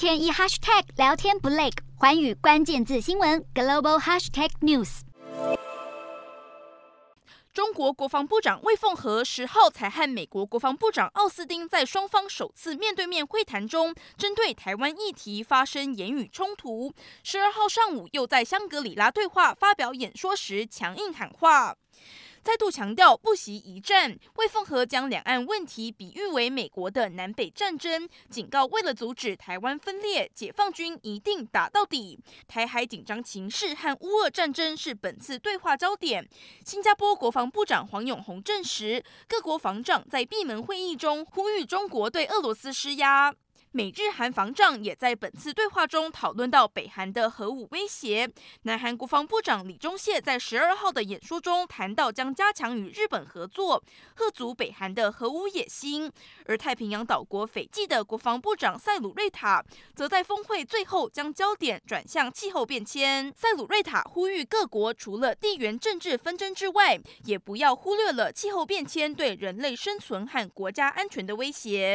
天一 hashtag 聊天不累，寰宇关键字新闻 global hashtag news。中国国防部长魏凤和十号才和美国国防部长奥斯汀在双方首次面对面会谈中，针对台湾议题发生言语冲突。十二号上午又在香格里拉对话发表演说时强硬喊话。再度强调不惜一战，魏凤和将两岸问题比喻为美国的南北战争，警告为了阻止台湾分裂，解放军一定打到底。台海紧张情势和乌俄战争是本次对话焦点。新加坡国防部长黄永红证实，各国防长在闭门会议中呼吁中国对俄罗斯施压。美日韩防长也在本次对话中讨论到北韩的核武威胁。南韩国防部长李钟燮在十二号的演说中谈到将加强与日本合作，遏阻北韩的核武野心。而太平洋岛国斐济的国防部长塞鲁瑞塔则在峰会最后将焦点转向气候变迁。塞鲁瑞塔呼吁各国除了地缘政治纷争之外，也不要忽略了气候变迁对人类生存和国家安全的威胁。